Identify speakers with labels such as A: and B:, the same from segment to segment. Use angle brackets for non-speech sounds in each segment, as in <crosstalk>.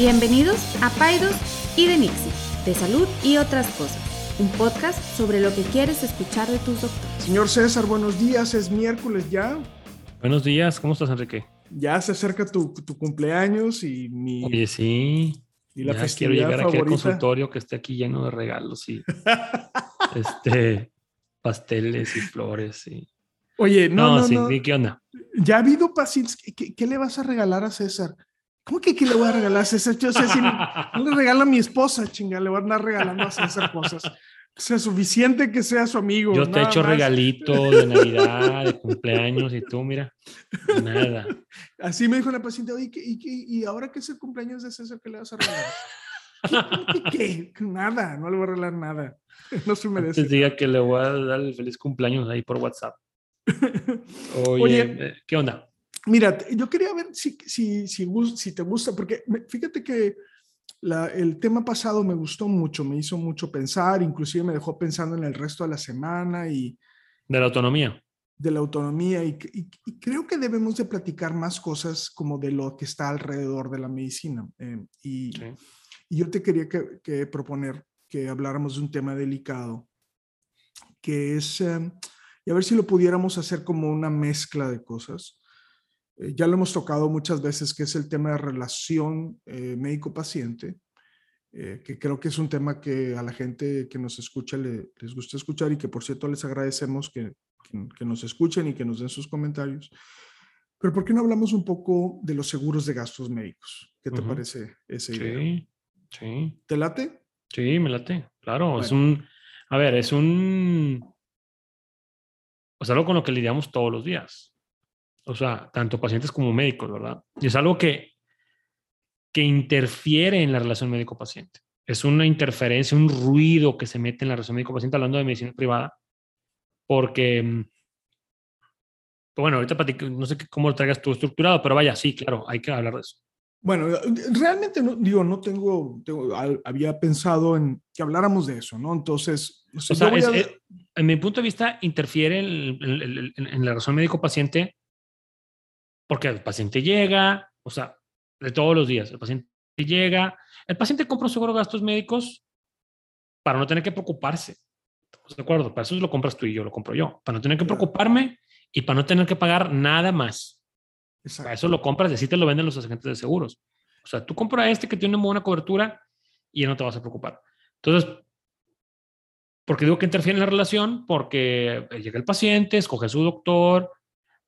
A: Bienvenidos a Paidos y de Nixie, de salud y otras cosas, un podcast sobre lo que quieres escuchar de tus doctores.
B: Señor César, buenos días, es miércoles ya.
C: Buenos días, ¿cómo estás, Enrique?
B: Ya se acerca tu, tu cumpleaños y mi...
C: Oye, sí.
B: Y la
C: Ya quiero llegar aquí al
B: favorita.
C: consultorio que esté aquí lleno de regalos y <laughs> este pasteles y flores y
B: Oye, no, no,
C: sí,
B: no.
C: ¿qué onda?
B: Ya ha habido pacientes. ¿Qué, qué, qué le vas a regalar a César? ¿Cómo que qué le voy a regalar a César? Yo sé si no le regalo a mi esposa, chinga, le voy a andar regalando a César cosas. O sea, suficiente que sea su amigo.
C: Yo te he
B: nada
C: hecho
B: más.
C: regalito de Navidad, de cumpleaños y tú, mira, nada.
B: Así me dijo la paciente, oye, ¿qué- y, y ahora que es el cumpleaños de César, ¿qué le vas a regalar? <laughs> ¿Qué? ¿Qué? ¿Qué? Nada, no le voy a regalar nada. No se merece.
C: Antes diga que le voy a dar el feliz cumpleaños ahí por WhatsApp. <laughs> Oye,
B: Oye.
C: eh, ¿qué onda?
B: Mira, yo quería ver si, si, si, si te gusta, porque fíjate que la- el tema pasado me gustó mucho, me hizo mucho pensar, inclusive me dejó pensando en el resto de la semana y
C: De la autonomía.
B: de la autonomía y, y- y creo que debemos de platicar más cosas como de lo que está alrededor de la medicina. eh, y,
C: Sí.
B: y yo te quería que, que proponer que habláramos de un tema delicado, que es, eh, y a ver si lo pudiéramos hacer como una mezcla de cosas. Eh, ya lo hemos tocado muchas veces, que es el tema de relación eh, médico-paciente, eh, que creo que es un tema que a la gente que nos escucha le- les gusta escuchar y que por cierto les agradecemos que, que- que nos escuchen y que nos den sus comentarios. Pero ¿por qué no hablamos un poco de los seguros de gastos médicos? ¿Qué te
C: Ujú.
B: parece ese idea?
C: Sí, sí.
B: ¿Te late?
C: Sí, me late. Claro, es
B: Bueno.
C: un, a ver, es un, o sea, algo con lo que lidiamos todos los días. O sea, tanto pacientes como médicos, ¿verdad? Y es algo que, que interfiere en la relación médico-paciente. Es una interferencia, un ruido que se mete en la relación médico-paciente hablando de medicina privada, porque, mm, bueno, ahorita platico, no sé cómo lo traigas tú estructurado, pero vaya, sí, claro, hay que hablar de eso.
B: Bueno, realmente no, digo, no tengo, tengo- había pensado en que habláramos de eso, ¿no? Entonces, o sea,
C: O sea, es-
B: a-
C: es- en mi punto de vista, interfiere en, en- en- en- la relación médico-paciente porque el paciente llega, o sea, de todos los días, el paciente llega, el paciente compra un seguro de gastos médicos para no tener que preocuparse. ¿Estamos de acuerdo? Para eso lo compras tú y yo lo compro yo, para no tener que preocuparme y para no tener que pagar nada más. Para
B: Exacto.
C: eso lo compras y así te lo venden los agentes de seguros. O sea, tú compras este que tiene una buena cobertura y ya no te vas a preocupar. Entonces, porque digo que interfiere en la relación? Porque llega el paciente, escoge su doctor.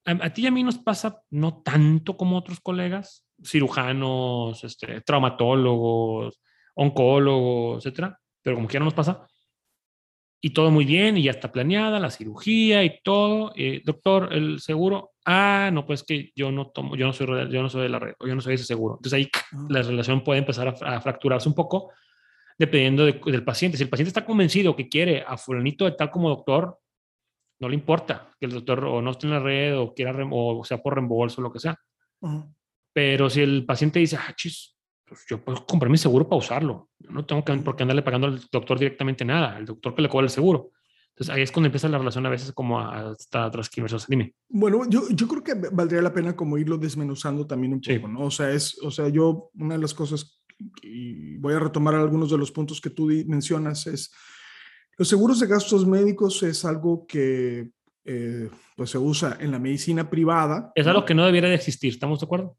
C: A, a ti y a mí nos pasa no tanto como otros colegas, cirujanos, este, traumatólogos, oncólogos, etcétera, pero como quiera nos pasa. Y todo muy bien, y ya está planeada la cirugía y todo. Eh, doctor, el seguro, ah, no, pues que yo no tomo, yo no soy, yo no soy de la red, o yo no soy de ese seguro. Entonces ahí
B: Ah.
C: la relación puede empezar a, a fracturarse un poco dependiendo de- del paciente. Si el paciente está convencido que quiere a fulanito de tal como doctor, no le importa que el doctor o no esté en la red o quiera o sea por reembolso o lo que sea. Pero si el paciente dice, ah, chis, pues yo puedo comprar mi seguro para usarlo. Yo no tengo que, por qué andarle pagando al doctor directamente nada, el doctor que le cobra el seguro. Entonces ahí es cuando empieza la relación a veces como hasta transquiversos. Dime.
B: Bueno, yo, yo creo que valdría la pena como irlo desmenuzando también un
C: Sí.
B: poco, ¿no? O sea, es, o sea, yo, una de las cosas, y voy a retomar algunos de los puntos que tú mencionas, es los seguros de gastos médicos es algo que eh, pues se usa en la medicina privada.
C: Es algo que no debiera de existir, ¿estamos de acuerdo?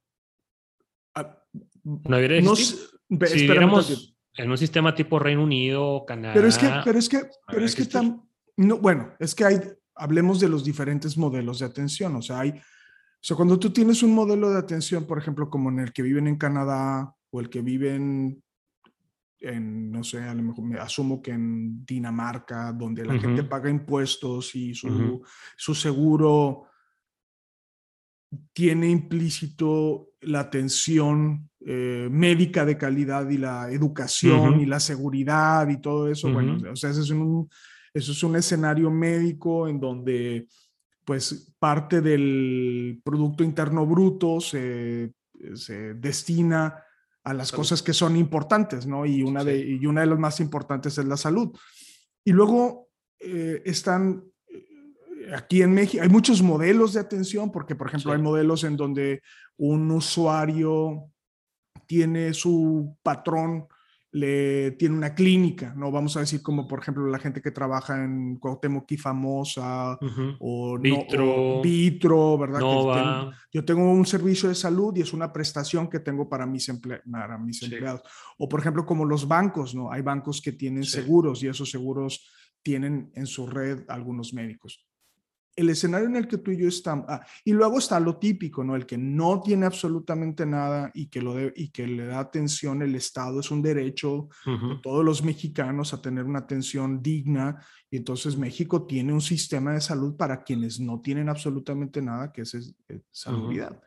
B: Ah,
C: No debería de
B: no
C: existir.
B: ve-
C: si viéramos en un sistema tipo Reino Unido, Canadá.
B: Pero es que, pero es que, pero
C: debería
B: es que tam- no, bueno, es que hay, hablemos de los diferentes modelos de atención. O sea, hay, o sea, cuando tú tienes un modelo de atención, por ejemplo, como en el que viven en Canadá o el que viven en, no sé, a lo mejor me asumo que en Dinamarca, donde la gente paga impuestos y su, su seguro tiene implícito la atención eh, médica de calidad y la educación y la seguridad y todo eso. Bueno, o sea, ese es un, eso es un escenario médico en donde pues parte del Producto Interno Bruto se, se destina a las
C: Salud.
B: cosas que son importantes, ¿no? Y una, de, y una de las más importantes es la salud. Y luego eh, están eh, aquí en México, hay muchos modelos de atención, porque por ejemplo
C: Sí.
B: hay modelos en donde un usuario tiene su patrón le tiene una clínica, ¿no? Vamos a decir como, por ejemplo, la gente que trabaja en Cuauhtémoc y Famosa o,
C: Vitro,
B: Vitro, ¿verdad? yo tengo un servicio de salud y es una prestación que tengo para mis, para mis empleados. O, por ejemplo, como los bancos, ¿no? Hay bancos que tienen seguros y esos seguros tienen en su red algunos médicos el escenario en el que tú y yo estamos, ah, y luego está lo típico, ¿no? El que no tiene absolutamente nada y que, lo y que le da atención el Estado, es un derecho de todos los mexicanos a tener una atención digna, y entonces México tiene un sistema de salud para quienes no tienen absolutamente nada, que es, es salubridad.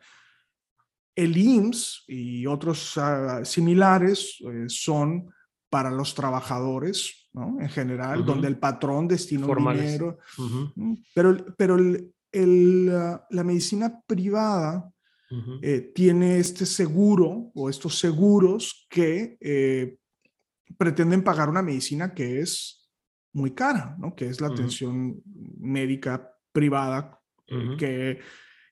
B: El IMSS y otros ah, similares eh, son para los trabajadores, en general, donde el patrón destina un dinero. Pero, pero el, la, medicina privada eh, tiene este seguro o estos seguros que eh, pretenden pagar una medicina que es muy cara, ¿no? que es la atención médica privada, eh, que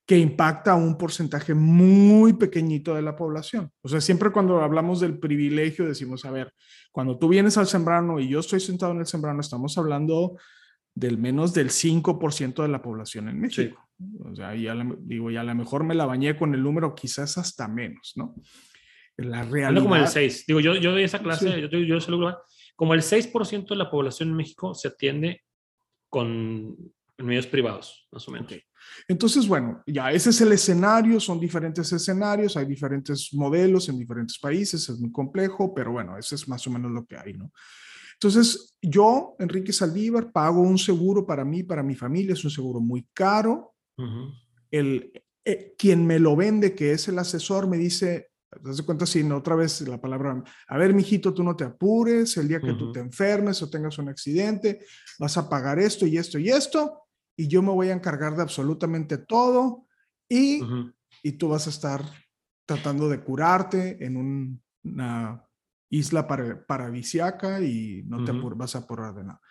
B: que impacta a un porcentaje muy pequeñito de la población. O sea, siempre cuando hablamos del privilegio decimos, a ver, cuando tú vienes al sembrano y yo estoy sentado en el sembrano, estamos hablando del menos del 5% de la población en México. O sea, ya digo, ya a lo mejor me la bañé con el número, quizás hasta menos, ¿no?
C: La realidad. como el 6. Digo, yo, yo doy esa clase, yo, yo, yo como el 6% de la población en México se atiende con medios privados, más o menos.
B: Entonces, bueno, ya ese es el escenario, son diferentes escenarios, hay diferentes modelos en diferentes países, es muy complejo, pero bueno, ese es más o menos lo que hay, ¿no? Entonces, yo, Enrique Saldívar, pago un seguro para mí, para mi familia, es un seguro muy caro. el, eh, quien me lo vende, que es el asesor, me dice, ¿te das cuenta si otra vez la palabra, a ver, mijito, tú no te apures, el día que tú te enfermes o tengas un accidente, vas a pagar esto y esto y esto, y yo me voy a encargar de absolutamente todo y, y tú vas a estar tratando de curarte en una isla paradisiaca y no te vas a apurar de nada.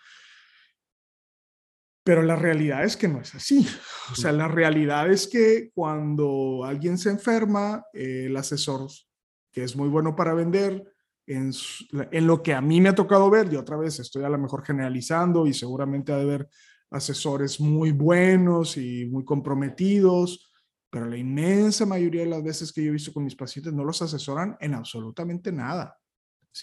B: Pero la realidad es que no es así. <laughs> O sea, la realidad es que cuando alguien se enferma, el asesor, que es muy bueno para vender, en, en, lo que a mí me ha tocado ver, y otra vez estoy a lo mejor generalizando y seguramente ha de haber asesores muy buenos y muy comprometidos, pero la inmensa mayoría de las veces que yo he visto con mis pacientes no los asesoran en absolutamente nada.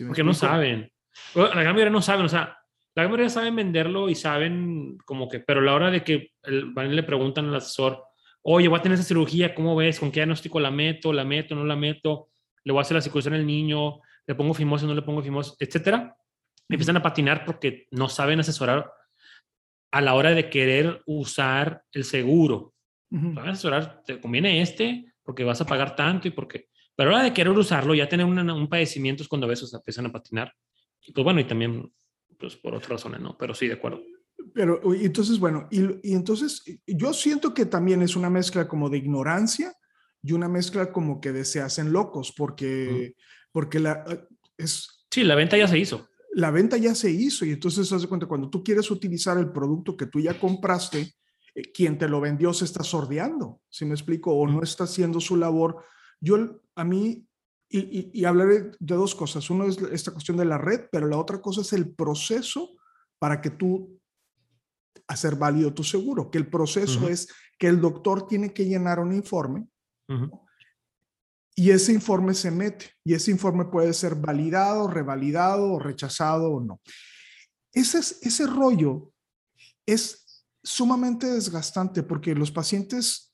C: Porque no saben. La gran mayoría no saben, o sea, la gran mayoría saben venderlo y saben como que, pero a la hora de que el, le preguntan al asesor, oye, voy a tener esa cirugía, ¿cómo ves? ¿Con qué diagnóstico la meto? ¿La meto? ¿No la meto? ¿Le voy a hacer la circuncisión al niño? ¿Le pongo fimosis? ¿No le pongo fimosis? Etcétera. Empiezan a patinar porque no saben asesorar a la hora de querer usar el seguro. asesorar, te conviene este porque vas a pagar tanto y porque... Pero a la hora de querer usarlo, ya tener un padecimiento es cuando a veces empiezan a patinar. Y pues bueno, y también pues por otras razones, ¿no? Pero sí, de acuerdo.
B: Pero entonces, bueno, y, y entonces yo siento que también es una mezcla como de ignorancia y una mezcla como que de se hacen locos, porque, porque la, es...
C: Sí, la venta ya se hizo
B: la venta ya se hizo y entonces haz de cuenta, cuando tú quieres utilizar el producto que tú ya compraste, eh, quien te lo vendió se está sordeando, si me explico? O no está haciendo su labor. Yo, a mí, y, hablaré de dos cosas. Uno es esta cuestión de la red, pero la otra cosa es el proceso para que tú hacer válido tu seguro, que el proceso es que el doctor tiene que llenar un informe y ese informe se mete y ese informe puede ser validado, revalidado o rechazado o no. Ese, ese rollo es sumamente desgastante porque los pacientes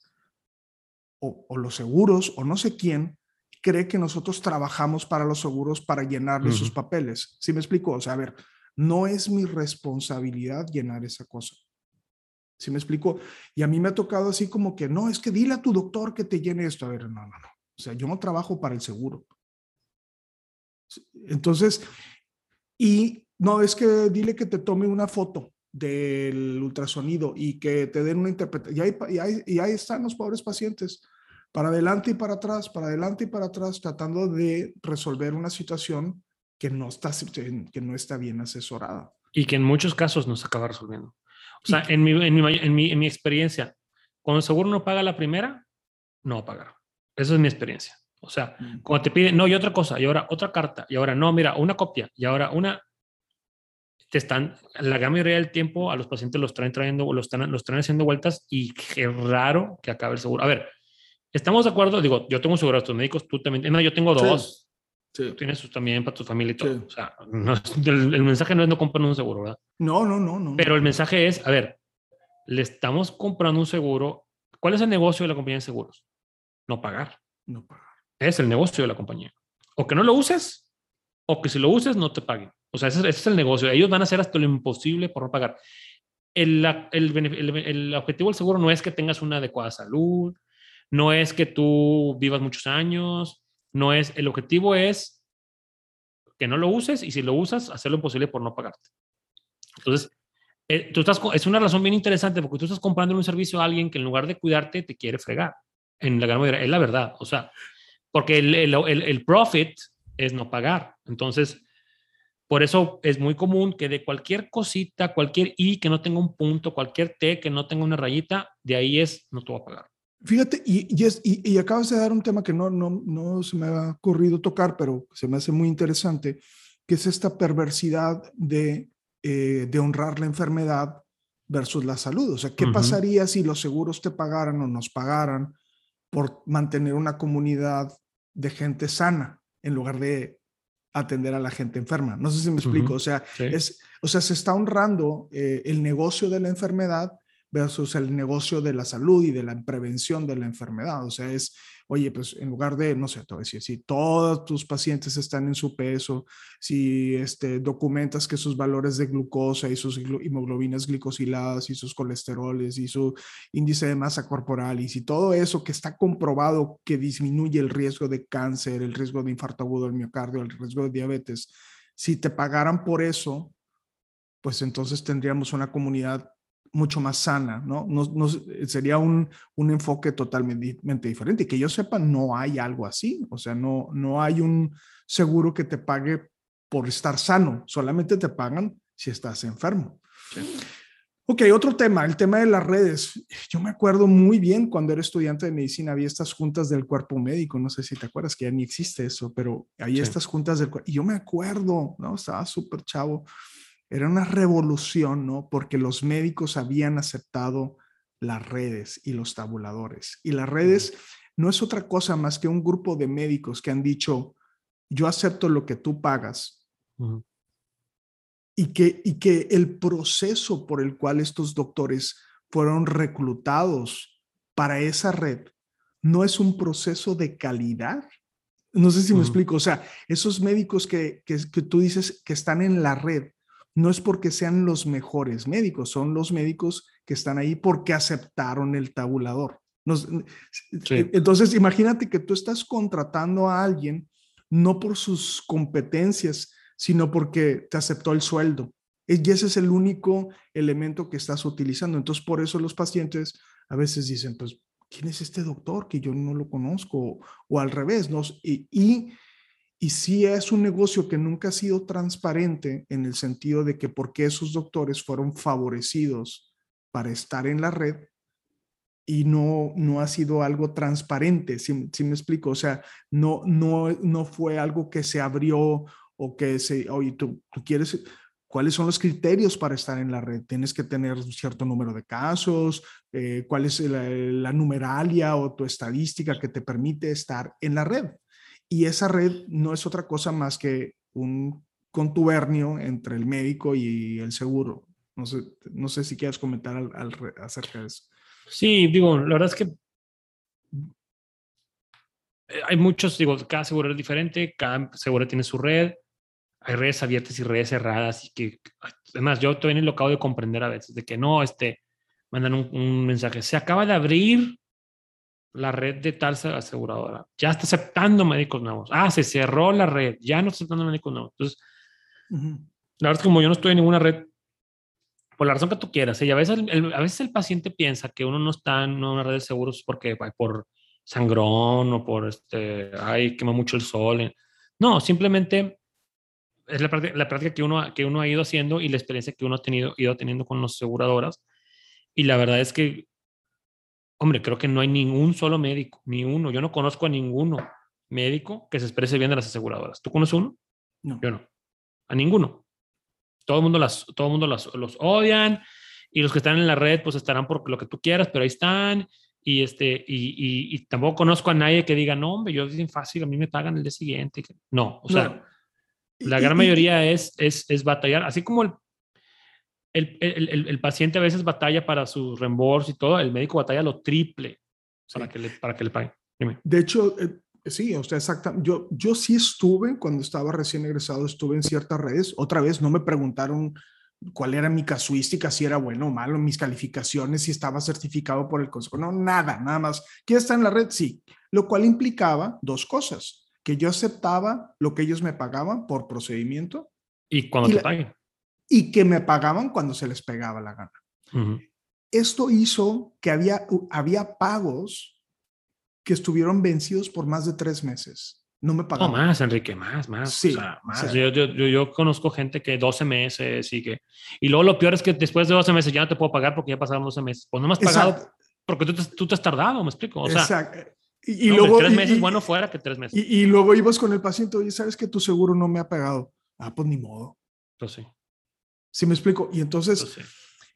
B: o, los seguros o no sé quién cree que nosotros trabajamos para los seguros para llenarle sus papeles. ¿Sí me explico? O sea, a ver, no es mi responsabilidad llenar esa cosa. ¿Sí me explico? Y a mí me ha tocado así como que, no, es que dile a tu doctor que te llene esto. A ver, no, no, no. O sea, yo no trabajo para el seguro. Entonces, y no es que dile que te tome una foto del ultrasonido y que te den una interpretación. Y ahí, y, ahí, están los pobres pacientes, para adelante y para atrás, para adelante y para atrás, tratando de resolver una situación que no está, que no está bien asesorada.
C: Y que en muchos casos no se acaba resolviendo. O sea, en mi, en, mi, en, mi, en mi experiencia, cuando el seguro no paga la primera, no va a pagar. Esa es mi experiencia. O sea, mm. cuando te piden, no, y otra cosa, y ahora otra carta, y ahora no, mira, una copia, y ahora una, te están, la gran mayoría del tiempo a los pacientes los traen trayendo, los están, los traen haciendo vueltas y es raro que acabe el seguro. A ver, estamos de acuerdo, digo, yo tengo un seguro de estos médicos, tú también, no, yo tengo dos. Sí. Tú tienes también para tu familia y todo. O sea, el, mensaje no es no comprar un seguro, ¿verdad?
B: No, no, no, no.
C: Pero el mensaje es, a ver, le estamos comprando un seguro. ¿Cuál es el negocio de la compañía de seguros? No pagar.
B: No pagar.
C: Es el negocio de la compañía. O que no lo uses, o que si lo uses no te paguen. O sea, ese, es el negocio. Ellos van a hacer hasta lo imposible por no pagar. El, el, objetivo del seguro no es que tengas una adecuada salud, no es que tú vivas muchos años, no es, el objetivo es que no lo uses y si lo usas, hacer lo imposible por no pagarte. Entonces, eh, tú estás, es una razón bien interesante porque tú estás comprando un servicio a alguien que en lugar de cuidarte te quiere fregar. En la gran mayoría, es la verdad. O sea, porque el, el, el profit es no pagar. Entonces, por eso es muy común que de cualquier cosita, cualquier I que no tenga un punto, cualquier T que no tenga una rayita, de ahí es no te voy a pagar.
B: Fíjate, y, y, y, acabas de dar un tema que no, no, no se me ha ocurrido tocar, pero se me hace muy interesante, que es esta perversidad de, eh, de honrar la enfermedad versus la salud. O sea, ¿qué pasaría si los seguros te pagaran o nos pagaran por mantener una comunidad de gente sana en lugar de atender a la gente enferma. No sé si me explico. O sea, es, o sea, se está honrando eh, el negocio de la enfermedad versus el negocio de la salud y de la prevención de la enfermedad. O sea, es, oye, pues en lugar de, no sé, te voy a decir, si todos tus pacientes están en su peso, si este, documentas que sus valores de glucosa y sus hemoglobinas glicosiladas y sus colesteroles y su índice de masa corporal y si todo eso que está comprobado que disminuye el riesgo de cáncer, el riesgo de infarto agudo del miocardio, el riesgo de diabetes, si te pagaran por eso, pues entonces tendríamos una comunidad mucho más sana, ¿no? no, sería un, un, enfoque totalmente diferente. Que yo sepa, no hay algo así, o sea, no, no hay un seguro que te pague por estar sano, solamente te pagan si estás enfermo. Ok, otro tema, el tema de las redes. Yo me acuerdo muy bien cuando era estudiante de medicina, había estas juntas del cuerpo médico, no sé si te acuerdas que ya ni existe eso, pero hay estas juntas del cuerpo, y yo me acuerdo, ¿no? Estaba súper chavo era una revolución, ¿no? Porque los médicos habían aceptado las redes y los tabuladores. Y las redes no es otra cosa más que un grupo de médicos que han dicho, yo acepto lo que tú pagas. y, que, y que el proceso por el cual estos doctores fueron reclutados para esa red no es un proceso de calidad. No sé si me explico. O sea, esos médicos que, que, que tú dices que están en la red no es porque sean los mejores médicos, son los médicos que están ahí porque aceptaron el tabulador. E, entonces, imagínate que tú estás contratando a alguien no por sus competencias, sino porque te aceptó el sueldo. Y ese es el único elemento que estás utilizando. Entonces, por eso los pacientes a veces dicen, pues, ¿quién es este doctor que yo no lo conozco? O, al revés, ¿no? y y sí es un negocio que nunca ha sido transparente en el sentido de que por qué esos doctores fueron favorecidos para estar en la red y no, no ha sido algo transparente, si, me explico, o sea, no, no, no fue algo que se abrió o que se, oye, tú, tú quieres, ¿cuáles son los criterios para estar en la red? Tienes que tener un cierto número de casos, eh, cuál es la, la numeralia o tu estadística que te permite estar en la red. Y esa red no es otra cosa más que un contubernio entre el médico y el seguro. No sé, no sé si quieres comentar al, acerca de eso.
C: Sí, digo, la verdad es que eh, hay muchos, digo, cada seguro es diferente, cada seguro tiene su red, hay redes abiertas y redes cerradas y que, además, yo en el acabo de comprender a veces, de que no, este, mandan un mensaje, se acaba de abrir la red de tal aseguradora. Ya está aceptando médicos nuevos. Ah, se cerró la red. Ya no está aceptando médicos nuevos. Entonces, la verdad es que como yo no estoy en ninguna red, por la razón que tú quieras, y a veces el, a veces el paciente piensa que uno no está en una red de seguros porque por sangrón o por este, ay, quema mucho el sol. No, simplemente es la práctica, la práctica que, uno, que uno ha ido haciendo y la experiencia que uno ha tenido, ido teniendo con las aseguradoras. Y la verdad es que Hombre, creo que no hay ningún solo médico, ni uno. Yo no conozco a ninguno médico que se exprese bien de las aseguradoras. ¿Tú conoces uno?
B: No.
C: Yo no. A ninguno. Todo el mundo, las, todo el mundo las, los odian y los que están en la red pues estarán por lo que tú quieras, pero ahí están. Y, este, y, y, tampoco conozco a nadie que diga, no, hombre, yo bien fácil, a mí me pagan el día siguiente. No, o sea, la gran mayoría es, es, es batallar, así como el, el, el, el, paciente a veces batalla para su reembolso y todo, el médico batalla lo triple para, que, le, para que le paguen.
B: De hecho, eh, sí, exactamente. Yo, yo sí estuve, cuando estaba recién egresado, estuve en ciertas redes. Otra vez no me preguntaron cuál era mi casuística, si era bueno o malo, mis calificaciones, si estaba certificado por el consejo. No, nada, nada más. ¿Quién está en la red? Sí. Lo cual implicaba dos cosas. Que yo aceptaba lo que ellos me pagaban por procedimiento.
C: Y cuando te paguen.
B: Y que me pagaban cuando se les pegaba la gana. Esto hizo que había, había pagos que estuvieron vencidos por más de tres meses. No me pagaban.
C: No, más, Enrique, más, más. Sí, más. Yo, yo, yo, conozco gente que 12 meses y que... Y luego lo peor es que después de 12 meses ya no te puedo pagar porque ya pasaron 12 meses. Pues no me has pagado porque tú te, tú te, has tardado, me explico. O sea, Exacto. Y, luego... Tres meses, bueno, fuera que tres meses.
B: Y, luego ibas con el paciente, oye, ¿sabes que tu seguro no me ha pagado? Ah, pues ni modo.
C: Pues sí.
B: ¿Sí me explico? Y entonces... Pues sí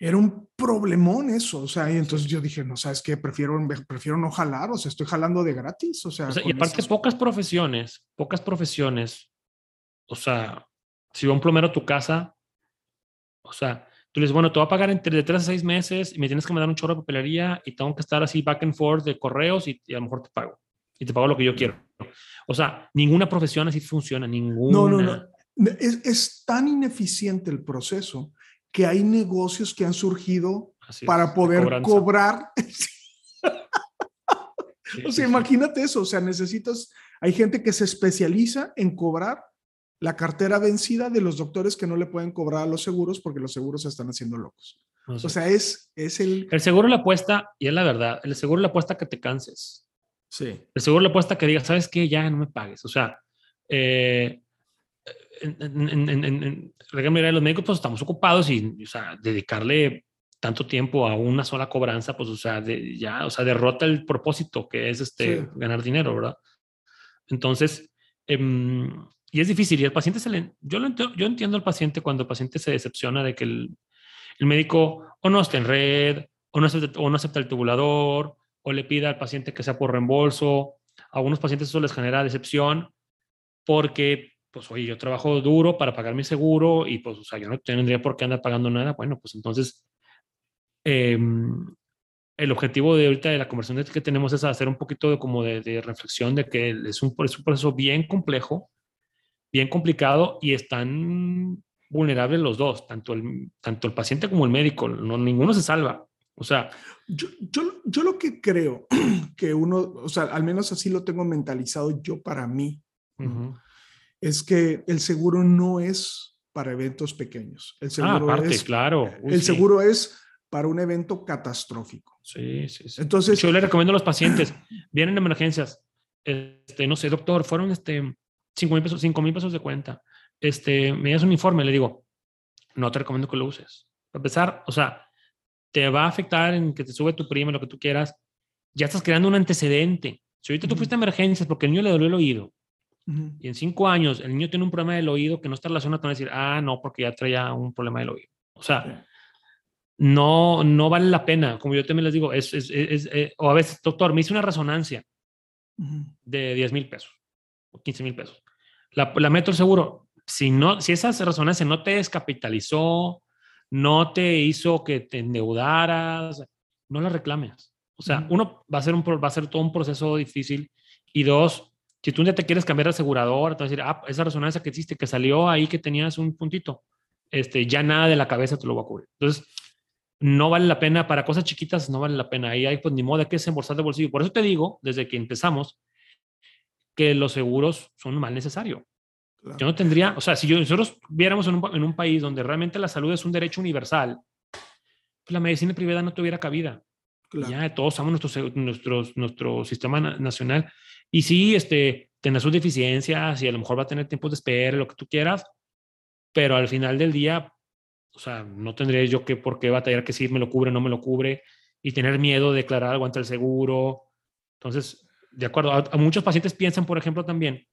B: era un problemón eso, o sea, y entonces yo dije, no, ¿sabes qué? Prefiero, prefiero no jalar, o sea, estoy jalando de gratis, o sea.
C: y aparte, pocas profesiones, pocas profesiones, o sea, si va un plomero a tu casa, o sea, tú le dices, bueno, te voy a pagar entre de tres a seis meses y me tienes que mandar un chorro de papelería y tengo que estar así back and forth de correos y, a lo mejor te pago. Y te pago lo que yo quiero. O sea, ninguna profesión así funciona, ninguna. No, no, no.
B: Es, es tan ineficiente el proceso que hay negocios que han surgido para poder cobrar. <laughs> o sea, imagínate eso, o sea, necesitas, hay gente que se especializa en cobrar la cartera vencida de los doctores que no le pueden cobrar a los seguros porque los seguros se están haciendo locos. O sea, es, es el...
C: El seguro le apuesta, y es la verdad, el seguro le apuesta que te canses.
B: Sí.
C: El seguro le apuesta que digas, ¿sabes qué? Ya no me pagues. O sea, eh, en, en, en, en los médicos pues estamos ocupados y, o sea, dedicarle tanto tiempo a una sola cobranza, pues, o sea, de, ya, o sea, derrota el propósito que es este, ganar dinero, ¿verdad? Entonces, em, y es difícil, y el paciente se le, yo, lo entiendo, yo entiendo al paciente cuando el paciente se decepciona de que el, el médico o no está en red, o no, acepta, o no acepta el tubulador, o le pida al paciente que sea por reembolso. A algunos pacientes eso les genera decepción porque pues oye, yo trabajo duro para pagar mi seguro y pues, o sea, yo no tendría por qué andar pagando nada. Bueno, pues entonces, em, el objetivo de ahorita de la conversación que tenemos es hacer un poquito de, como de, reflexión de que es un, es un, proceso bien complejo, bien complicado y están vulnerables los dos, tanto el, tanto el paciente como el médico, no, ninguno se salva. O sea,
B: yo, yo, yo lo que creo <clears throat> que uno, o sea, al menos así lo tengo mentalizado yo para mí es que el seguro no es para eventos pequeños. El ah, seguro
C: aparte,
B: es,
C: claro.
B: el seguro es para un evento catastrófico.
C: Sí, sí, sí. Entonces, yo le recomiendo a los pacientes, vienen emergencias, este, no sé, doctor, fueron este, 5 mil pesos, cinco mil pesos de cuenta. Este, me das un informe, le digo, no te recomiendo que lo uses. Para empezar, o sea, te va a afectar en que te sube tu prima, lo que tú quieras. Ya estás creando un antecedente. Si ahorita tú fuiste a emergencias porque el niño le dolió el oído y en cinco años el niño tiene un problema del oído que no está relacionado con decir, ah, no, porque ya traía un problema del oído. O sea, no, no vale la pena. Como yo también les digo, es, es, es, eh, o a veces, doctor, me hice una resonancia de 10 mil pesos o 15 mil pesos. La, la meto el seguro. Si, no, si esa resonancia no te descapitalizó, no te hizo que te endeudaras, no la reclames. O sea, uno va a ser un, va a ser todo un proceso difícil y dos, si tú ya te quieres cambiar de asegurador, te vas a decir, ah, esa resonancia que existe, que salió ahí, que tenías un puntito, este, ya nada de la cabeza te lo va a cubrir. Entonces, no vale la pena, para cosas chiquitas no vale la pena. Ahí hay, pues, ni modo de que es embolsar de bolsillo. Por eso te digo, desde que empezamos, que los seguros son un mal necesario. Yo no tendría, o sea, si nosotros viéramos en un, en un, país donde realmente la salud es un derecho universal, pues la medicina privada no tuviera cabida. Ya todos usamos nuestro, nuestro, nuestro sistema nacional. Y sí, este, tener sus deficiencias y a lo mejor va a tener tiempos de espera, lo que tú quieras, pero al final del día, o sea, no tendría yo que por qué batallar que si me lo cubre, no me lo cubre, y tener miedo de declarar algo ante el seguro. Entonces, de acuerdo, a, muchos pacientes piensan, por ejemplo, también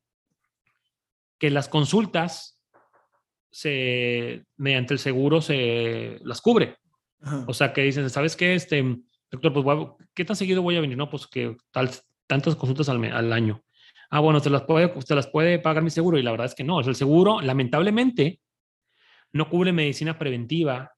C: que las consultas se, mediante el seguro se las cubre. O sea, que dicen, ¿sabes qué? Este, doctor, pues, ¿qué tan seguido voy a venir? No, pues que tal, tantas consultas al, al año. Ah, bueno, te las, puede, te las puede pagar mi seguro. Y la verdad es que no. Es el seguro, lamentablemente, no cubre medicina preventiva,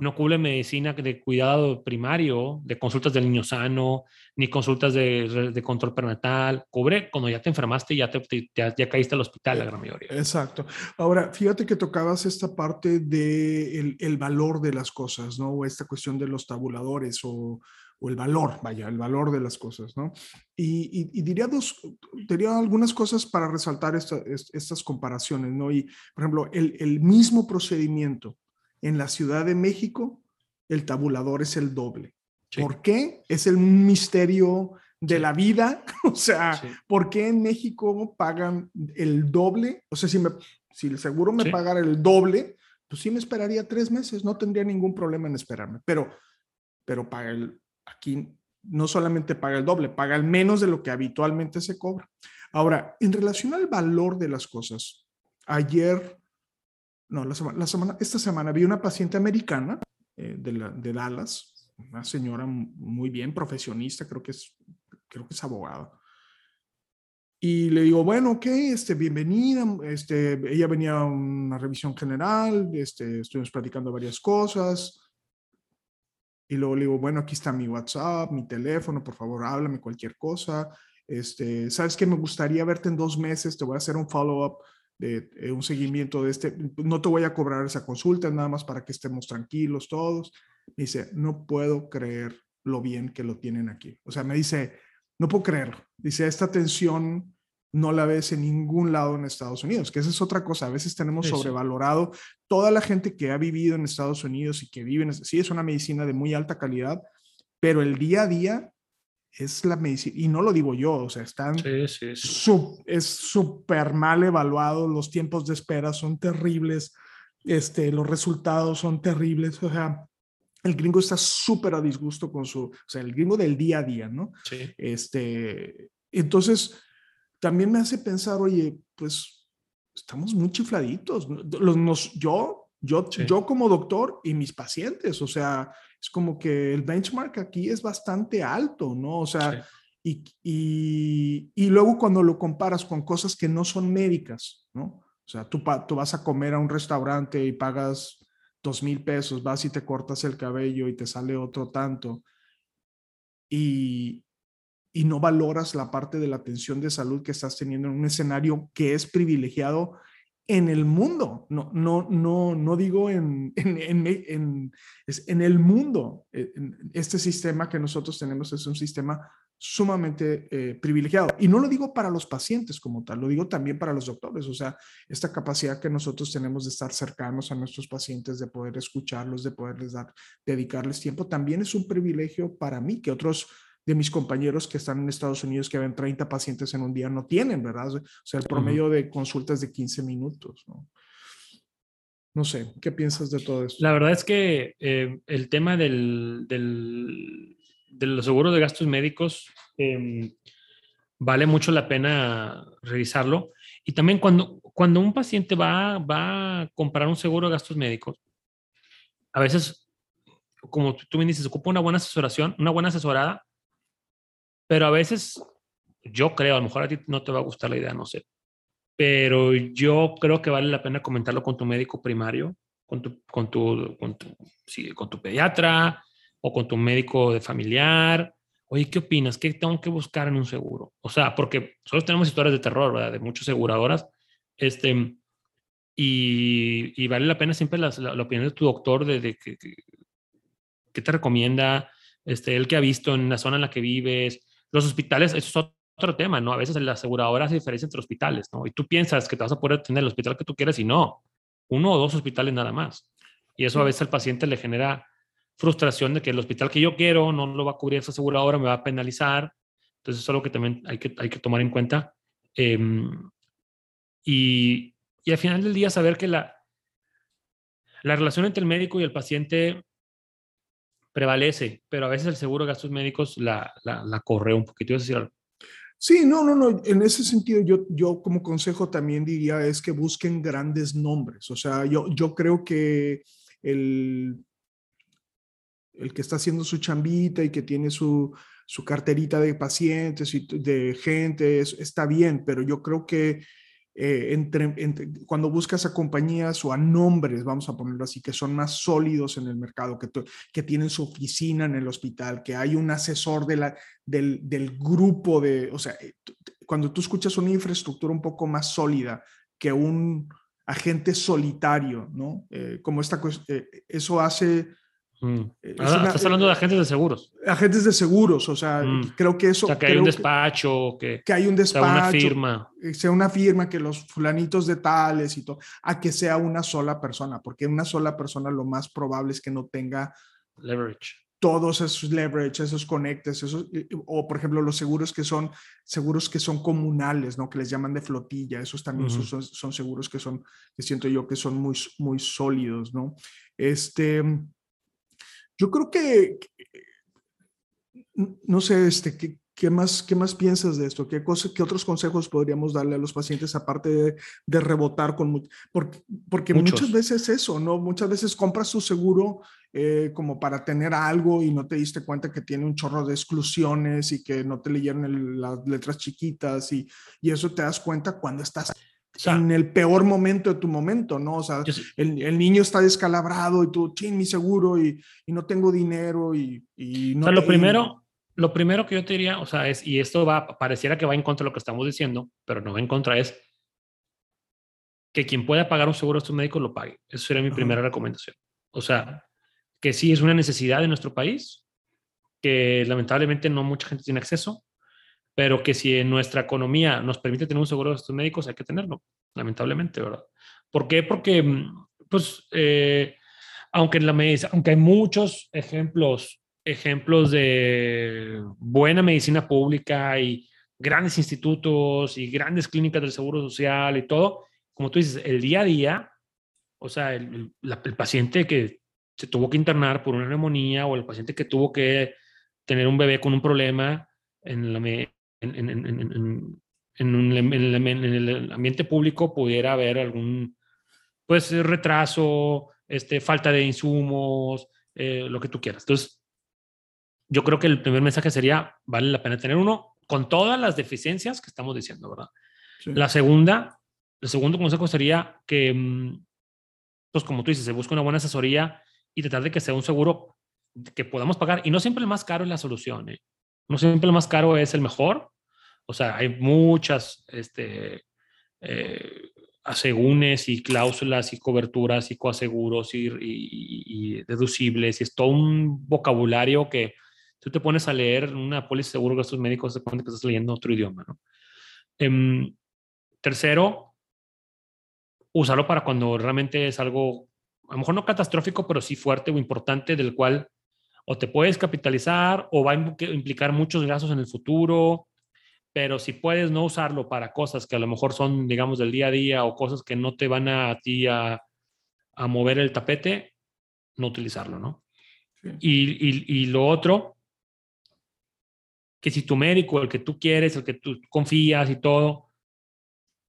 C: no cubre medicina de cuidado primario, de consultas del niño sano, ni consultas de, de control prenatal. Cubre cuando ya te enfermaste y ya, te, ya, caíste al hospital, la gran mayoría.
B: Exacto. Ahora, fíjate que tocabas esta parte del de el valor de las cosas, ¿no? O esta cuestión de los tabuladores o, o el valor, vaya, el valor de las cosas, ¿no? Y, y, diría, dos, diría algunas cosas para resaltar estas comparaciones, ¿no? Y, por ejemplo, el, el mismo procedimiento en la Ciudad de México, el tabulador es el doble. ¿Por qué? Es el misterio de la vida. <laughs> O sea, ¿por qué en México pagan el doble? O sea, si, me, si el seguro me pagara el doble, pues sí me esperaría tres meses, no tendría ningún problema en esperarme. Pero, pero paga el, aquí no solamente paga el doble, paga el menos de lo que habitualmente se cobra. Ahora, en relación al valor de las cosas, ayer no, la semana, esta semana vi una paciente americana eh, de, de, Dallas, una señora muy bien, profesionista, creo que es, creo que es abogada. Y le digo, bueno, ok, este, bienvenida. Este, ella venía a una revisión general, este, estuvimos platicando varias cosas. Y luego le digo, bueno, aquí está mi WhatsApp, mi teléfono, por favor, háblame cualquier cosa. Este, ¿Sabes que Me gustaría verte en dos meses, te voy a hacer un follow-up de, eh, un seguimiento de este, no te voy a cobrar esa consulta, nada más para que estemos tranquilos todos. Me dice, no puedo creer lo bien que lo tienen aquí. O sea, me dice, no puedo creerlo. Dice, esta atención no la ves en ningún lado en Estados Unidos, que esa es otra cosa. A veces tenemos sobrevalorado toda la gente que ha vivido en Estados Unidos y que vive en, sí, es una medicina de muy alta calidad, pero el día a día es la medicina, y no lo digo yo, o sea, están, sí, es súper mal evaluado, los tiempos de espera son terribles, este, los resultados son terribles, o sea, el gringo está súper a disgusto con su, o sea, el gringo del día a día, ¿no? Sí. Este, entonces, también me hace pensar, oye, pues estamos muy chifladitos, los, nos, yo, yo, yo como doctor y mis pacientes, o sea, es como que el benchmark aquí es bastante alto, ¿no? O sea, y, y, y, luego cuando lo comparas con cosas que no son médicas, ¿no? O sea, tú, tú vas a comer a un restaurante y pagas dos mil pesos, vas y te cortas el cabello y te sale otro tanto. Y, y no valoras la parte de la atención de salud que estás teniendo en un escenario que es privilegiado en el mundo, no, no, no, no digo en, <laughs> en, en, en, el mundo. Eh, este sistema que nosotros tenemos es un sistema sumamente eh, privilegiado. Y no lo digo para los pacientes como tal, lo digo también para los doctores. O sea, esta capacidad que nosotros tenemos de estar cercanos a nuestros pacientes, de poder escucharlos, de poderles dar, dedicarles tiempo, también es un privilegio para mí que otros de mis compañeros que están en Estados Unidos que ven 30 pacientes en un día no tienen, ¿verdad? O sea, el promedio de consultas de 15 minutos, ¿no? No sé, ¿qué piensas de todo esto?
C: La verdad es que eh, el tema del, del, de los seguros de gastos médicos em, vale mucho la pena revisarlo. Y también cuando, cuando un paciente va, va a comprar un seguro de gastos médicos, a veces, como tú me dices, ocupa una buena asesoración, una buena asesorada pero a veces, yo creo, a lo mejor a ti no te va a gustar la idea, no sé, pero yo creo que vale la pena comentarlo con tu médico primario, con tu, con tu, con tu, sí, con tu pediatra o con tu médico de familiar. Oye, ¿qué opinas? ¿Qué tengo que buscar en un seguro? O sea, porque nosotros tenemos historias de terror, ¿verdad? De muchas aseguradoras. Este, y, y vale la pena siempre la, la, opinión de tu doctor de, de que, te recomienda, este, el que ha visto en la zona en la que vives, los hospitales, eso es otro tema, ¿no? A veces la aseguradora hace diferencia entre hospitales, ¿no? Y tú piensas que te vas a poder tener el hospital que tú quieres y no, uno o dos hospitales nada más. Y eso a veces al paciente le genera frustración de que el hospital que yo quiero no lo va a cubrir esa aseguradora, me va a penalizar. Entonces es algo que también hay que, hay que tomar en cuenta. Em, y, y al final del día saber que la, la relación entre el médico y el paciente prevalece, pero a veces el seguro de gastos médicos la, la, corre un poquito. Es decir,
B: Sí, no, no, no. En ese sentido, yo, yo como consejo también diría es que busquen grandes nombres. O sea, yo, yo creo que el, el que está haciendo su chambita y que tiene su, su carterita de pacientes y de gente, está bien, pero yo creo que eh, entre, cuando buscas a compañías o a nombres, vamos a ponerlo así, que son más sólidos en el mercado, que, que tienen su oficina en el hospital, que hay un asesor de la, del, del grupo de, o sea, eh, cuando tú escuchas una infraestructura un poco más sólida que un agente solitario, ¿no? Eh, como esta, eso hace
C: Mm. Eh, estás hablando de agentes de seguros.
B: Agentes de seguros, o sea, mm. creo que eso.
C: O sea, que hay un despacho, que,
B: que, hay un despacho.
C: Sea una firma.
B: Eh, sea una firma, que los fulanitos de tales y todo, a que sea una sola persona, porque una sola persona lo más probable es que no tenga.
C: Leverage.
B: Todos esos leverage, esos conectes, esos, o por ejemplo los seguros que son seguros que son comunales, ¿no? Que les llaman de flotilla, esos también son, son, seguros que son, que siento yo que son muy, muy sólidos, ¿no? Este, yo creo que, no sé, este, ¿qué, ¿Qué más, ¿Qué más piensas de esto? ¿Qué, cosa, ¿Qué otros consejos podríamos darle a los pacientes aparte de, de rebotar con... Porque, porque muchas veces eso, ¿no? Muchas veces compras tu seguro eh, como para tener algo y no te diste cuenta que tiene un chorro de exclusiones y que no te leyeron las letras chiquitas y, y eso te das cuenta cuando estás en el peor momento de tu momento, ¿no? O sea, el, el, niño está descalabrado y tú, ching, mi seguro y, y no tengo dinero y, y no.
C: O sea, lo primero, lo primero que yo te diría, o sea, es, y esto va, pareciera que va en contra de lo que estamos diciendo, pero no va en contra, es que quien pueda pagar un seguro de estos médicos lo pague. Eso sería mi primera recomendación. O sea, que sí es una necesidad de nuestro país, que lamentablemente no mucha gente tiene acceso, pero que si en nuestra economía nos permite tener un seguro de estos médicos, hay que tenerlo, lamentablemente, ¿verdad? ¿Por qué? Porque, mm, pues, eh, aunque, en la medicina, aunque hay muchos ejemplos, ejemplos de buena medicina pública y grandes institutos y grandes clínicas del Seguro Social y todo, como tú dices, el día a día, o sea, el, el paciente que se tuvo que internar por una neumonía o el paciente que tuvo que tener un bebé con un problema en la, en, en, en, en, el ambiente público pudiera haber algún pues retraso, este, falta de insumos, eh, lo que tú quieras. Entonces, yo creo que el primer mensaje sería, vale la pena tener uno con todas las deficiencias que estamos diciendo, ¿verdad? La segunda, el segundo consejo sería que, mm, pues como tú dices, se busque una buena asesoría y tratar de que sea un seguro que podamos pagar. Y no siempre el más caro es la solución. ¿eh? No siempre el más caro es el mejor. O sea, hay muchas este, eh, y cláusulas y coberturas y coaseguros y, deducibles. Y es todo un vocabulario que tú te pones a leer una póliza de seguro de estos médicos, te cuenta que estás leyendo otro idioma. ¿no? Em, tercero, usarlo para cuando realmente es algo, a lo mejor no catastrófico, pero sí fuerte o importante, del cual o te puedes capitalizar o va a implicar muchos gastos en el futuro, pero si puedes no usarlo para cosas que a lo mejor son, digamos, del día a día o cosas que no te van a, ti a, mover el tapete, no utilizarlo, ¿no? Y, y, lo otro, que si tu médico, el que tú quieres, el que tú confías y todo,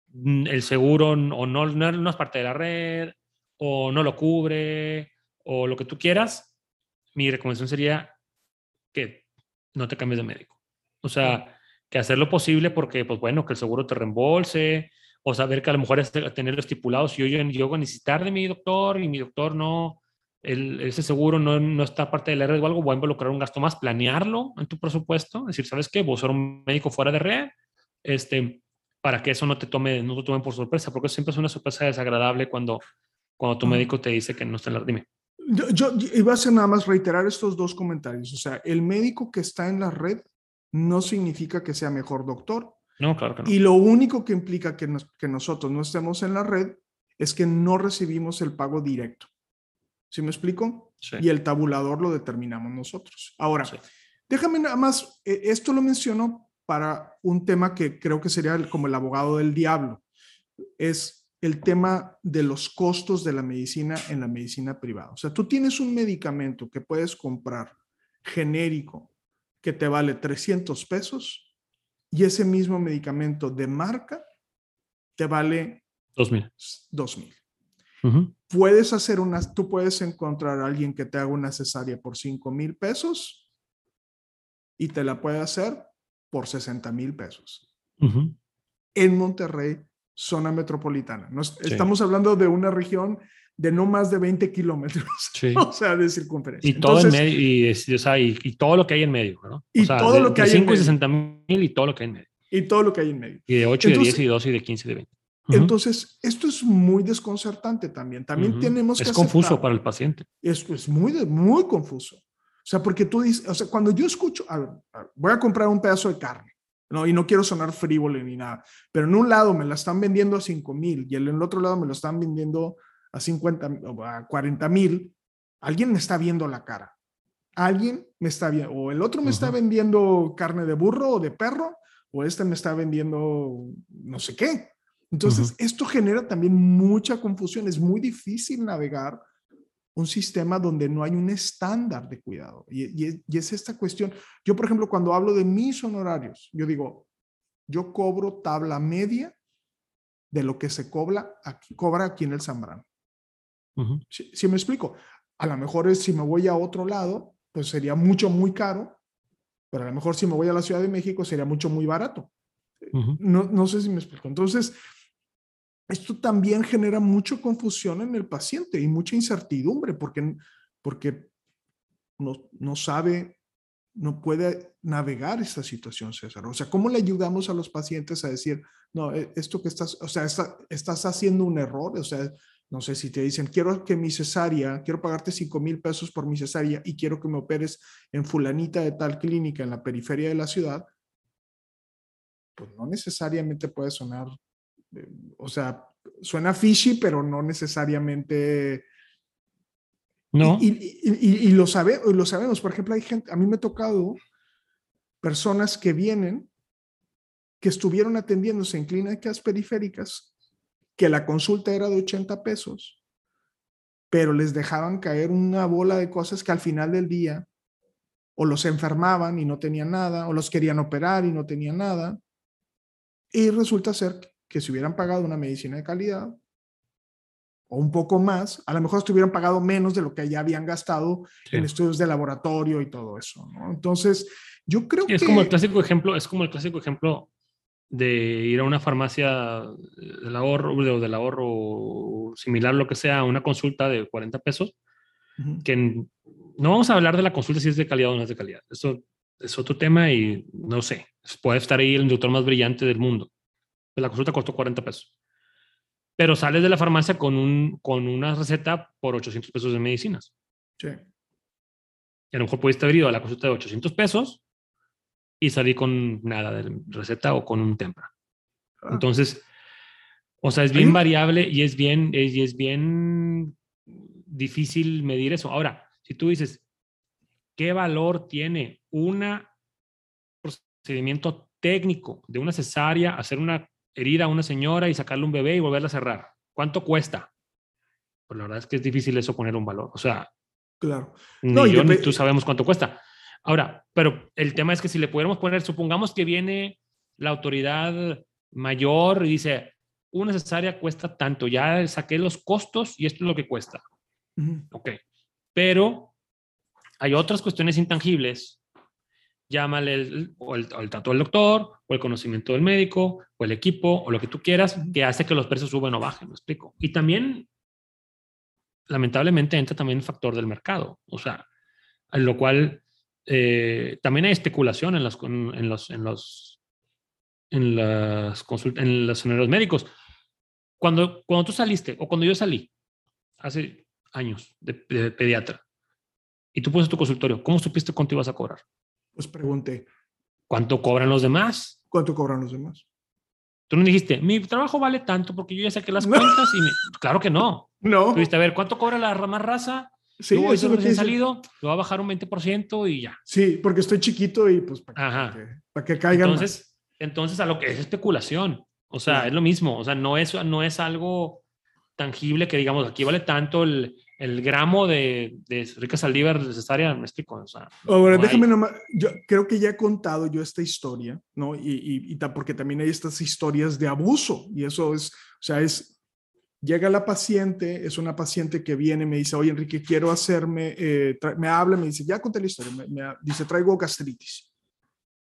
C: mm, el seguro o no, no, no es parte de la red, o no lo cubre, o lo que tú quieras, mi recomendación sería que no te cambies de médico. O sea, que hacer lo posible porque, pues bueno, que el seguro te reembolse o saber que a lo mejor es tenerlo estipulado. Si yo llego a necesitar de mi doctor y mi doctor no, el, ese seguro no, no, está parte de la red o algo, voy a involucrar un gasto más, planearlo en tu presupuesto, es decir, ¿sabes qué? Vos ser un médico fuera de red, este, para que eso no te tome, no te tome por sorpresa, porque siempre es una sorpresa desagradable cuando, cuando tu médico te dice que no está en la red. Dime.
B: Yo, iba a hacer nada más reiterar estos dos comentarios. O sea, el médico que está en la red no significa que sea mejor doctor.
C: No, claro que no.
B: Y lo único que implica que, que nosotros no estemos en la red es que no recibimos el pago directo. ¿Sí me explico? Sí. Y el tabulador lo determinamos nosotros. Ahora, déjame nada más, eh, esto lo menciono para un tema que creo que sería como el abogado del diablo. Es el tema de los costos de la medicina en la medicina privada. O sea, tú tienes un medicamento que puedes comprar genérico que te vale 300 pesos y ese mismo medicamento de marca te vale
C: 2000.
B: 2000.
C: Ujú.
B: Puedes hacer unas, tú puedes encontrar a alguien que te haga una cesárea por 5 mil pesos y te la puede hacer por 60 mil pesos. En Monterrey, zona metropolitana. Nos-
C: Sí.
B: Estamos hablando de una región de no más de 20 kilómetros, <laughs>
C: Sí.
B: o sea, de circunferencia.
C: Y todo
B: Entonces,
C: en medio, y, es- o sea, y, y todo lo que hay en medio, ¿no?
B: Y
C: o sea,
B: todo
C: de,
B: lo que hay en
C: 5 y
B: medio.
C: 60 mil y todo lo que hay en medio.
B: Y todo lo que hay en medio.
C: Y de 8 y de
B: Entonces-
C: 10 y 12 y de 15 y de 20. Ujú.
B: Entonces, esto es muy desconcertante también. También
C: Ujú.
B: tenemos que
C: Es confuso
B: aceptar-
C: para el paciente.
B: Esto es muy, muy confuso. O sea, porque tú dices, o sea, cuando yo escucho, a ver, a ver, voy a comprar un pedazo de carne, ¿no? Y no quiero sonar frívolo ni nada, pero en un lado me la están vendiendo a 5 mil y en el otro lado me lo están vendiendo a 50, o a 40 mil, alguien me está viendo la cara. Alguien me está viendo, o el otro me está vendiendo carne de burro o de perro, o este me está vendiendo no sé qué. Entonces, esto genera también mucha confusión. Es muy difícil navegar un sistema donde no hay un estándar de cuidado. Y, y es- y es esta cuestión. Yo, por ejemplo, cuando hablo de mis honorarios, yo digo, yo cobro tabla media de lo que se cobra aquí, cobra aquí en el Zambrano. Si, si me explico, a lo mejor es, si me voy a otro lado, pues sería mucho, muy caro, pero a lo mejor si me voy a la Ciudad de México sería mucho, muy barato. No, no sé si me explico. Entonces, esto también genera mucha confusión en el paciente y mucha incertidumbre porque, porque no, no sabe, no puede navegar esta situación, César. O sea, ¿cómo le ayudamos a los pacientes a decir, no, eh, esto que estás, o sea, está- estás haciendo un error? O sea, no sé si te dicen, quiero que mi cesárea, quiero pagarte 5 mil pesos por mi cesárea y quiero que me operes en fulanita de tal clínica en la periferia de la ciudad, pues no necesariamente puede sonar, eh, o sea, suena fishy, pero no necesariamente...
C: No.
B: Y, y- y- y lo, sabe, y lo sabemos, por ejemplo, hay gente, a mí me ha tocado personas que vienen, que estuvieron atendiéndose en clínicas periféricas, que la consulta era de 80 pesos, pero les dejaban caer una bola de cosas que al final del día o los enfermaban y no tenían nada, o los querían operar y no tenían nada. Y resulta ser que si hubieran pagado una medicina de calidad o un poco más, a lo mejor estuvieran pagado menos de lo que ya habían gastado
C: Sí.
B: en estudios de laboratorio y todo eso. ¿no? Entonces, yo creo
C: Es
B: que...
C: como el clásico ejemplo, es como el clásico ejemplo de ir a una farmacia del ahorro, o del ahorro similar, lo que sea, una consulta de 40 pesos,
B: Ujú.
C: que n- no vamos a hablar de la consulta si es de calidad o no es de calidad. Eso es otro tema y no sé, puede estar ahí el doctor más brillante del mundo. La consulta costó 40 pesos. Pero sales de la farmacia con, un, con una receta por 800 pesos de medicinas.
B: Sí.
C: Y a lo mejor pudiste haber ido a la consulta de 800 pesos y salir con nada de receta o con un tempra.
B: Ah,
C: Entonces, o sea, es bien variable y es bien, es- y es bien difícil medir eso. Ahora, si tú dices, ¿qué valor tiene un procedimiento técnico de una cesárea, hacer una herida a una señora y sacarle un bebé y volverla a cerrar? ¿Cuánto cuesta? Pues la verdad es que es difícil eso poner un valor. O sea,
B: claro.
C: ni
B: No,
C: yo ni tú sabemos cuánto cuesta. Ahora, pero el tema es que si le pudiéramos poner, supongamos que viene la autoridad mayor y dice, una cesárea cuesta tanto, ya saqué los costos y esto es lo que cuesta.
B: Ujú.
C: Ok. Pero hay otras cuestiones intangibles, llámale el, o el, o el trato del doctor, o el conocimiento del médico, o el equipo, o lo que tú quieras, que hace que los precios suban o bajen, me explico. Y también, lamentablemente, entra también el factor del mercado, o sea, en lo cual eh, también hay especulación en los, en, los, en los, en las consult- en los médicos. Cuando, cuando tú saliste, o cuando yo salí, hace años de, de pediatra, y tú pones tu consultorio, ¿cómo supiste cuánto ibas a cobrar?
B: Pues pregunté,
C: ¿Cuánto cobran los demás?
B: ¿cuánto cobran los demás?
C: Tú no dijiste, mi trabajo vale tanto porque yo ya saqué las
B: No.
C: cuentas y me... Claro que no. <laughs>
B: No.
C: Tú dijiste, a ver, ¿cuánto cobra la más raza?
B: Sí,
C: Yo
B: eso
C: recién salido, lo va a bajar un 20% y ya.
B: Sí, porque estoy chiquito y pues para que, para que caigan más.
C: Entonces, entonces a lo que es especulación. O sea,
B: Claro.
C: es lo mismo. O sea, no es, no es algo tangible que digamos, aquí vale tanto el, el gramo de, de rica saliva necesaria, me explico. O sea,
B: Ahora,
C: no
B: déjame
C: hay.
B: nomás, yo creo que ya he contado yo esta historia, ¿no? Y, y, y ta- porque también hay estas historias de abuso, y eso es, o sea, es, llega la paciente, es una paciente que viene, me dice, oye, Enrique, quiero hacerme, eh, me habla, me dice, ya conté la historia, me, dice, traigo gastritis.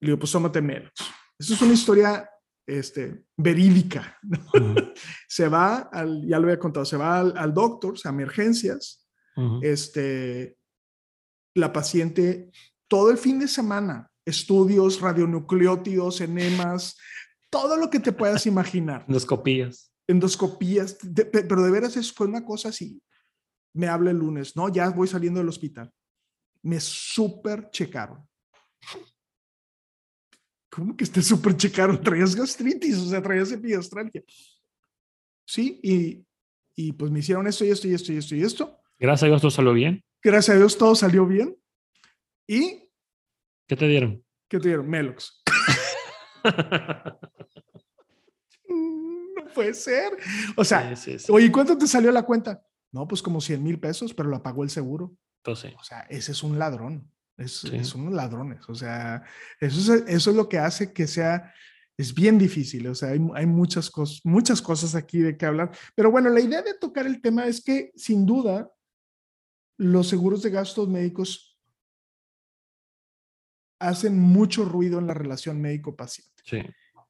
B: Le digo, pues tómate Melox. Eso es una historia, este, verídica, <laughs> Se va, al, ya lo había contado, se va al, al doctor, a emergencias,
C: ujú.
B: este, la paciente todo el fin de semana, estudios, radionucleótidos, enemas, todo lo que te puedas imaginar, <laughs>
C: Endoscopías.
B: Endoscopías, de- pe- pero de veras es, fue una cosa así. Me habla el lunes, no, ya voy saliendo del hospital. Me super checaron. ¿Cómo que te super checaron? Traías gastritis, o sea, traías epigastralgia. Sí, y, y pues me hicieron esto y esto y esto y esto y esto.
C: Gracias a Dios todo salió bien.
B: Gracias a Dios todo salió bien. ¿Y
C: ¿Qué te dieron?
B: qué te dieron? Melox. <laughs> Puede ser. O sea,
C: Sí, sí, sí.
B: oye, ¿cuánto te salió la cuenta? No, pues como 100 mil pesos, pero la pagó el seguro.
C: Entonces,
B: O sea, ese es un ladrón. Es. Son unos ladrones. O sea, eso es, eso es lo que hace que sea, es bien difícil. O sea, hay, hay muchas, cosas, muchas cosas aquí de qué hablar. Pero bueno, la idea de tocar el tema es que sin duda los seguros de gastos médicos hacen mucho ruido en la relación médico-paciente.
C: sí.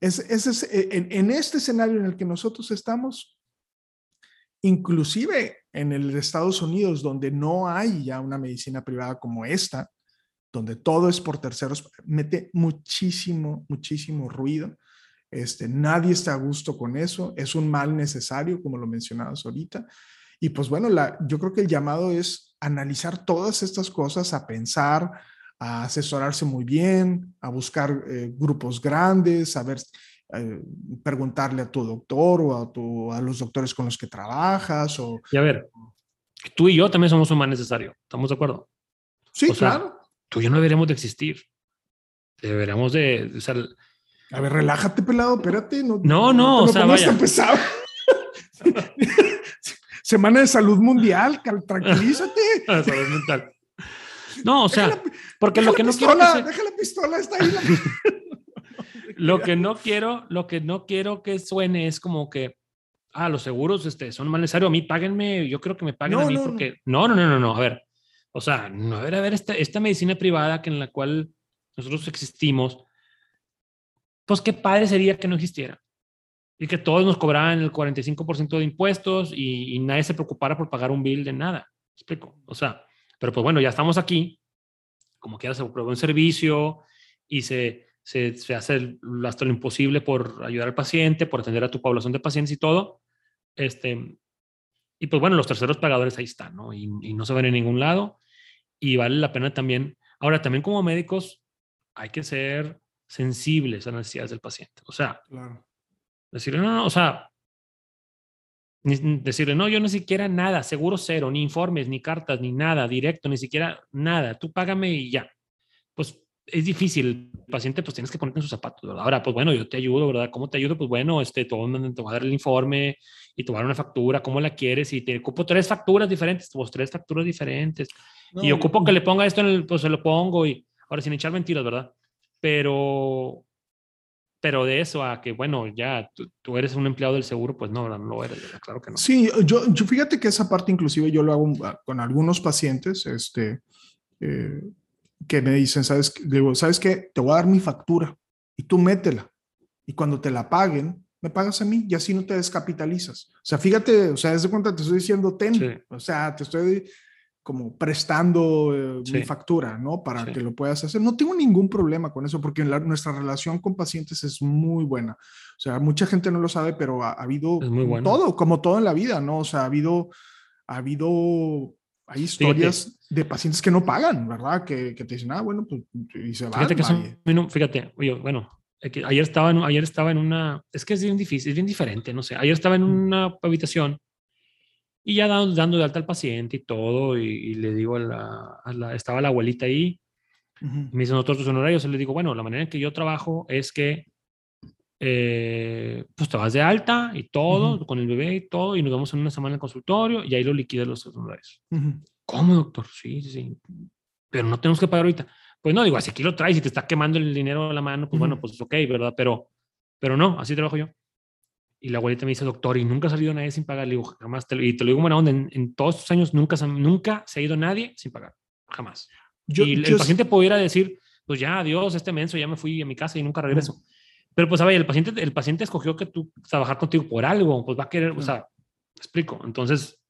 B: Es, ese es, eh, en, en este escenario en el que nosotros estamos, inclusive en el Estados Unidos, donde no hay ya una medicina privada como esta, donde todo es por terceros, mete muchísimo, muchísimo ruido. Este, nadie está a gusto con eso, es un mal necesario, como lo mencionabas ahorita. Y pues bueno, la, yo creo que el llamado es analizar todas estas cosas, a pensar, a asesorarse muy bien, a buscar eh, grupos grandes, a ver, eh, preguntarle a tu doctor o a, tu, a los doctores con los que trabajas. O...
C: Y a ver, tú y yo también somos un mal necesario. ¿Estamos de acuerdo?
B: Sí,
C: O sea,
B: claro.
C: Tú y yo no deberíamos de existir. Deberíamos de... o sea,
B: A ver, relájate, pelado, espérate. No,
C: No, no, o sea, vaya.
B: pesado. <laughs> Semana de salud mundial, tranquilízate. <laughs>
C: salud mental. No, o sea,
B: la-
C: porque lo que no quiero que
B: pistola,
C: se-
B: deja la pistola, está ahí. la- <laughs>
C: lo que no quiero, lo que no quiero que suene es como que, ah, los seguros este, son mal necesario, a mí páguenme, yo creo que me paguen
B: No,
C: a mí
B: no, no.
C: porque, no, no, no, no, no, a ver, o sea, no debe haber esta, esta medicina privada que en la cual nosotros existimos, pues qué padre sería que no existiera. Y que todos nos cobraran el 45% de impuestos y, y nadie se preocupara por pagar un bill de nada. ¿Me explico? O sea, pero pues bueno, ya estamos aquí, como quiera se prueba un servicio y se, se, se hace el- hasta lo imposible por ayudar al paciente, por atender a tu población de pacientes y todo. Este, y pues bueno, los terceros pagadores ahí están, ¿no? Y, y no se ven en ningún lado. Y vale la pena también. Ahora, también como médicos hay que ser sensibles a las necesidades del paciente. O sea,
B: Claro.
C: decirle, no, no, o sea, decirle, no, yo ni siquiera nada, seguro cero, ni informes, ni cartas, ni nada, directo, ni siquiera nada, tú págame y ya. Pues es difícil, el paciente pues tienes que ponerte en sus zapatos, ¿verdad? Ahora, pues bueno, yo te ayudo, ¿verdad? ¿Cómo te ayudo? Pues bueno, este, te voy a te voy a dar el informe y te voy a dar una factura, ¿cómo la quieres? Y te ocupo tres facturas diferentes, pues tres facturas diferentes. y
B: No,
C: ocupo que le ponga esto en el, pues se lo pongo y ahora sin echar mentiras, ¿verdad? Pero, pero de eso a que, bueno, ya tú, tú eres un empleado del seguro, pues no, no lo eres, claro que no.
B: Sí, yo, yo fíjate que esa parte inclusive yo lo hago ah, con algunos pacientes, este, eh, que me dicen, ¿sabes? digo, ¿sabes qué? Te voy a dar mi factura y tú métela. Y cuando te la paguen, me pagas a mí y así no te descapitalizas. O sea, fíjate, o sea, desde cuenta te estoy diciendo, ten,
C: Sí.
B: o sea, te estoy como prestando eh, mi
C: Sí.
B: factura, ¿no? Para
C: Sí.
B: que lo puedas hacer. No tengo ningún problema con eso porque la- nuestra relación con pacientes es muy buena. O sea, mucha gente no lo sabe, pero ha, ha habido
C: muy buena.
B: todo, como todo en la vida, ¿no? O sea, ha habido, ha habido, hay historias de pacientes que no pagan, ¿verdad? Que, que te dicen, ah, bueno, pues, y se van.
C: Fíjate que no- fíjate, oye, bueno, ayer estaba, en, ayer estaba en una, es que es bien difícil, es bien diferente, no sé, ayer estaba en una habitación y ya dando, dando de alta al paciente y todo, y, y le digo a la, a la- estaba la abuelita ahí,
B: Ujú.
C: me dicen otros tus honorarios, y le digo, bueno, la manera en que yo trabajo es que eh, pues te vas de alta y todo, con el bebé y todo, y nos vemos en una semana en el consultorio y ahí lo liquidas los honorarios. ¿Cómo, doctor? Sí, sí, sí. Pero no tenemos que pagar ahorita. Pues no, digo, así aquí lo traes y te está quemando el dinero a la mano, pues bueno, pues es ok, ¿verdad? Pero, pero no, así trabajo yo. Y la abuelita me dice, doctor, y nunca ha salido nadie sin pagar. Le digo, jamás, te lo, y te lo digo buena onda, en, en todos estos años nunca, nunca se ha ido nadie sin pagar, jamás. Yo, y el paciente pudiera decir, pues ya, adiós, este menso, ya me fui a mi casa y nunca regreso. Pero pues, a ver, el paciente, el paciente escogió que tú trabajar contigo por algo, pues va a querer, o sea, explico. Entonces,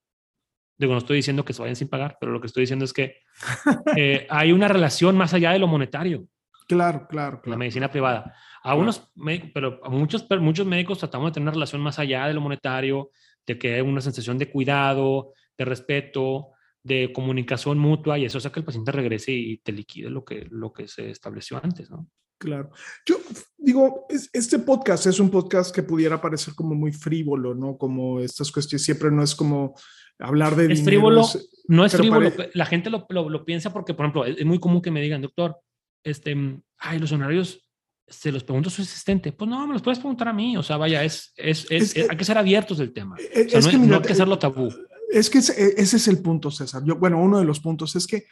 C: digo, no estoy diciendo que se vayan sin pagar, pero lo que estoy diciendo es que <laughs> eh, hay una relación más allá de lo monetario.
B: Claro, claro,
C: La medicina privada. A unos, pero a muchos, muchos médicos tratamos de tener una relación más allá de lo monetario, de que hay una sensación de cuidado, de respeto, de comunicación mutua y eso hace que el paciente regrese y te liquide lo que, lo que se estableció antes, ¿no?
B: Claro. Yo digo, este podcast es un podcast que pudiera parecer como muy frívolo, ¿no? Como estas cuestiones, siempre no es como hablar de...
C: Es frívolo, no es frívolo. La gente lo, lo, piensa porque, por ejemplo, es muy común que me digan, doctor, este, ay, los honorarios, se los pregunto a su asistente. Pues no, me los puedes preguntar a mí. O sea, vaya, es, es, es, hay que ser abiertos del tema. Es, no, que, no hay que hacerlo tabú.
B: Es que ese, ese, es el punto, César. Yo, bueno, uno de los puntos es que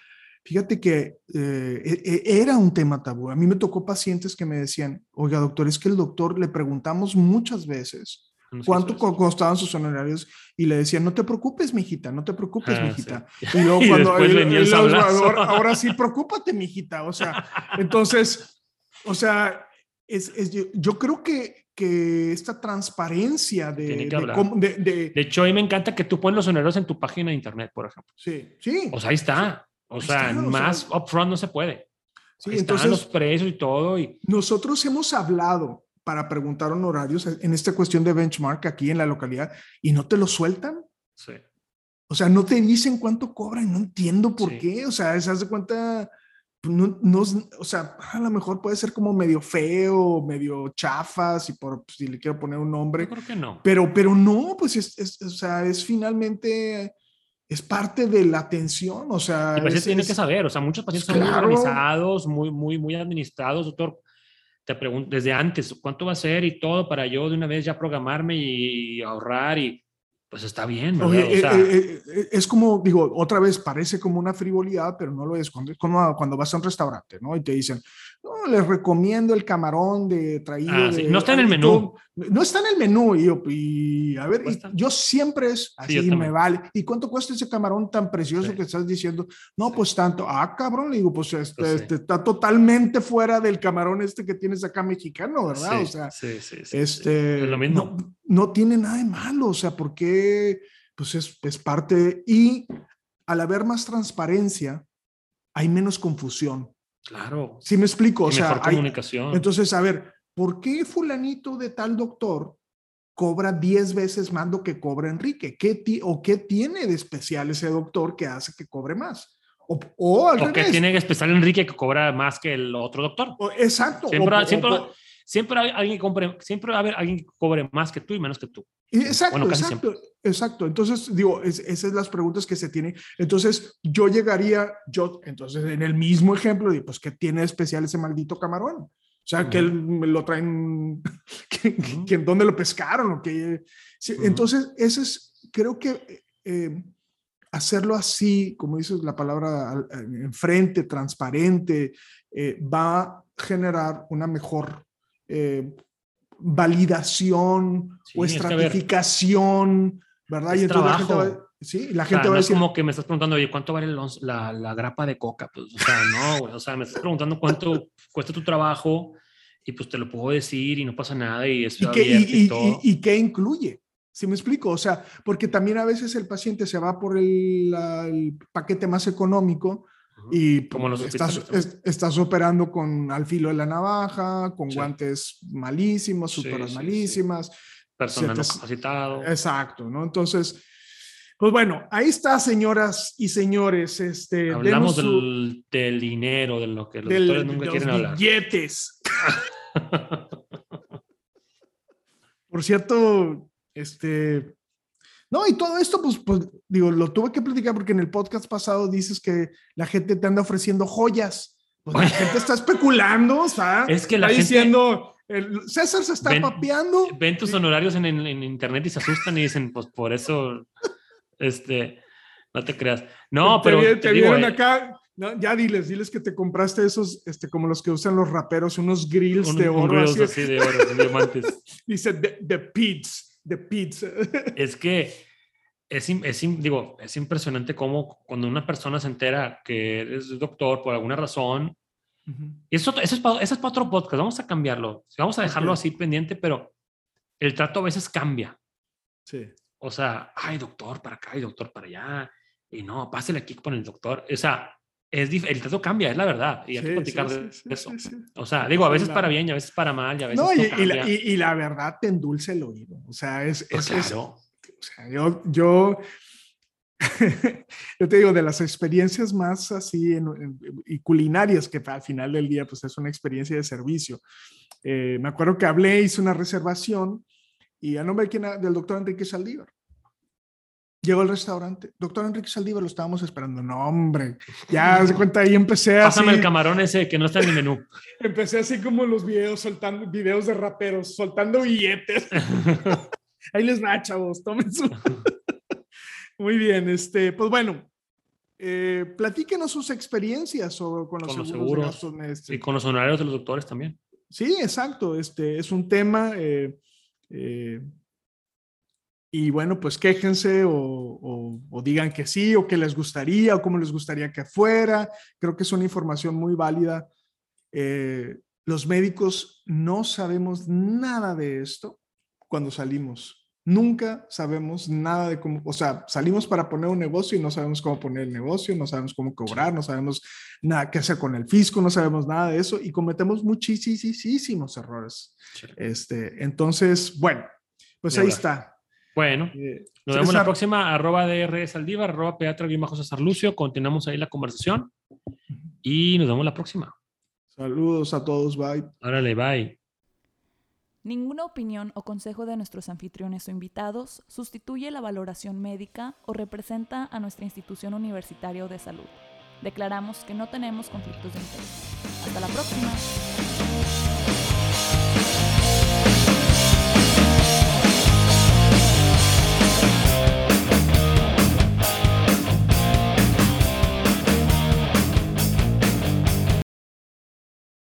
B: Fíjate que eh, e, e, era un tema tabú. A mí me tocó pacientes que me decían, oiga, doctor, es que el doctor le preguntamos muchas veces cuánto costaban sus honorarios y le decían, no te preocupes, mijita, no te preocupes, ah, mijita. Y luego <laughs> cuando el, ahora, sí, preocúpate, mijita. O sea, entonces, o sea, es, es yo, creo que, que esta transparencia de
C: de, de, de, hecho, a mí me encanta que tú pones los honorarios en tu página de internet, por ejemplo.
B: Sí, sí.
C: O sea, ahí está. O sea, más upfront no se puede. Sí, entonces los precios y todo. Y...
B: Nosotros hemos hablado para preguntar honorarios en esta cuestión de benchmark aquí en la localidad y no te lo sueltan.
C: Sí.
B: O sea, no te dicen cuánto cobran, no entiendo por qué. O sea, se hace cuenta, pues, no, no, o sea, a lo mejor puede ser como medio feo, medio chafas, y por si le quiero poner un nombre.
C: Yo creo que no.
B: Pero, pero no, pues es, es, o sea, es finalmente es parte de la atención, o sea...
C: Y pues tiene que saber, o sea, muchos pacientes son muy organizados, muy, muy, muy administrados, doctor. Te pregunto desde antes, ¿cuánto va a ser y todo para yo de una vez ya programarme y ahorrar y pues está bien, ¿verdad?
B: o sea, eh, eh, eh, es como, digo, otra vez parece como una frivolidad, pero no lo es. Cuando, cuando vas a un restaurante, ¿no? Y te dicen, no, les recomiendo el camarón de traído. Ah,
C: no está en el menú.
B: No está en el menú. Y yo, y, a ver, yo siempre es así, me vale. ¿Y cuánto cuesta ese camarón tan precioso que estás diciendo? No, pues tanto. Ah, cabrón, le digo, pues este, pues este, está totalmente fuera del camarón este que tienes acá mexicano, ¿verdad? o sea, este,
C: lo mismo.
B: No, no, tiene nada de malo, o sea, porque pues es, es parte. Y al haber más transparencia, hay menos confusión.
C: Claro.
B: Sí me explico. o sea,
C: mejor comunicación.
B: entonces, a ver, ¿por qué fulanito de tal doctor cobra 10 veces más lo que cobra Enrique? ¿Qué ¿O qué tiene de especial ese doctor que hace que cobre más? O, o, al
C: qué tiene de especial Enrique que cobra más que el otro doctor?
B: exacto.
C: Siempre, siempre, siempre hay alguien que compre, siempre va a haber alguien que cobre más que tú y menos que tú.
B: Exacto, exacto, exacto. Entonces, digo, esas son las preguntas que se tienen. Entonces, yo llegaría, yo, entonces, en el mismo ejemplo, digo, pues, ¿qué tiene especial ese maldito camarón? O sea, que me lo traen, <laughs> que, dónde lo pescaron o que... Entonces, ese es, creo que eh, hacerlo así, como dices la palabra, enfrente, transparente, eh, va a generar una mejor eh, validación o estratificación, ¿verdad?
C: y entonces la gente
B: va, sí, la gente va
C: a decir, como que me estás preguntando, oye, ¿cuánto vale la, la, grapa de coca? Pues, o sea, no, o sea, me estás preguntando cuánto cuesta tu trabajo y pues te lo puedo decir y no pasa nada y es
B: ¿Y, qué, y, y, y, qué incluye? ¿Sí me explico? O sea, porque también a veces el paciente se va por el, el paquete más económico y Como los estás, estás, operando con al filo de la navaja, con guantes malísimos, súper malísimas.
C: Personal no capacitado.
B: Exacto, ¿no? Entonces, pues bueno, ahí está, señoras y señores. Este,
C: Hablamos del, del, dinero, de lo que los doctores nunca quieren hablar.
B: Billetes. <laughs> Por cierto, este, no, y todo esto, pues, pues, digo, lo tuve que platicar porque en el podcast pasado dices que la gente te anda ofreciendo joyas. Pues la gente está especulando, o sea, <laughs>
C: es que la
B: está
C: gente...
B: diciendo, el César se está
C: Ven-
B: papeando.
C: Ven tus honorarios en, en- en internet y se asustan y dicen, pues por eso, este, no te creas. No,
B: te,
C: pero te
B: te
C: digo,
B: vieron
C: eh,
B: acá. No, ya diles, diles que te compraste esos, este, como los que usan los raperos, unos grills
C: un,
B: de
C: un
B: oro. así.
C: así de oro, de diamantes. <laughs>
B: Dice the, the Pits, the Pits. <laughs>
C: Es que es, es digo, es impresionante cómo cuando una persona se entera que eres doctor por alguna razón, y eso, eso, es para, eso es para otro podcast, vamos a cambiarlo, vamos a dejarlo así pendiente, pero el trato a veces cambia.
B: Sí.
C: O sea, ay, doctor para acá y doctor para allá, y no, pásele aquí con el doctor. O sea, es el trato cambia, es la verdad, y hay que platicar
B: sí,
C: de
B: sí,
C: eso. O sea, digo, a veces para bien y a veces para mal, y a veces
B: No, y,
C: no
B: y la,
C: cambia.
B: y- y la verdad te endulce el oído. O sea, es,
C: Pues
B: es- es-
C: claro.
B: o sea, yo, yo, <laughs> yo te digo, de las experiencias más así en- en- y culinarias, que al final del día, pues es una experiencia de servicio. Eh, me acuerdo que hablé, hice una reservación y a nombre de quién del doctor Enrique Saldívar. Llegó al restaurante. Doctor Enrique Saldívar, lo estábamos esperando. No, hombre. Ya se cuenta ahí, empecé así.
C: Pásame el camarón ese que no está en el menú. <laughs>
B: Empecé así como los videos, soltando videos de raperos, soltando billetes. <laughs> Ahí les va, chavos, tomen su. <laughs> Muy bien, este, pues bueno, eh, platíquenos sus experiencias sobre, con los
C: Con los
B: seguros. de
C: seguros.
B: gastos
C: y con los honorarios de los doctores también.
B: Sí, exacto, este es un tema. eh, eh, y bueno, pues quéjense o, o- o digan que sí, o que les gustaría, o cómo les gustaría que fuera. Creo que es una información muy válida. Eh, los médicos no sabemos nada de esto cuando salimos. Nunca sabemos nada de cómo, o sea, salimos para poner un negocio y no sabemos cómo poner el negocio, no sabemos cómo cobrar, no sabemos nada qué hacer con el fisco, no sabemos nada de eso y cometemos muchísimos errores. Este, entonces, bueno, pues ahí está.
C: Bueno,
B: Eh,
C: nos vemos la
B: César,
C: próxima, arroba DR Saldívar, arroba Peatra guion bajo César Lucio. Continuamos ahí la conversación y nos vemos la próxima.
B: Saludos a todos, bye.
C: Órale, bye.
D: Ninguna opinión o consejo de nuestros anfitriones o invitados sustituye la valoración médica o representa a nuestra institución universitaria o de salud. Declaramos que no tenemos conflictos de interés. Hasta la próxima.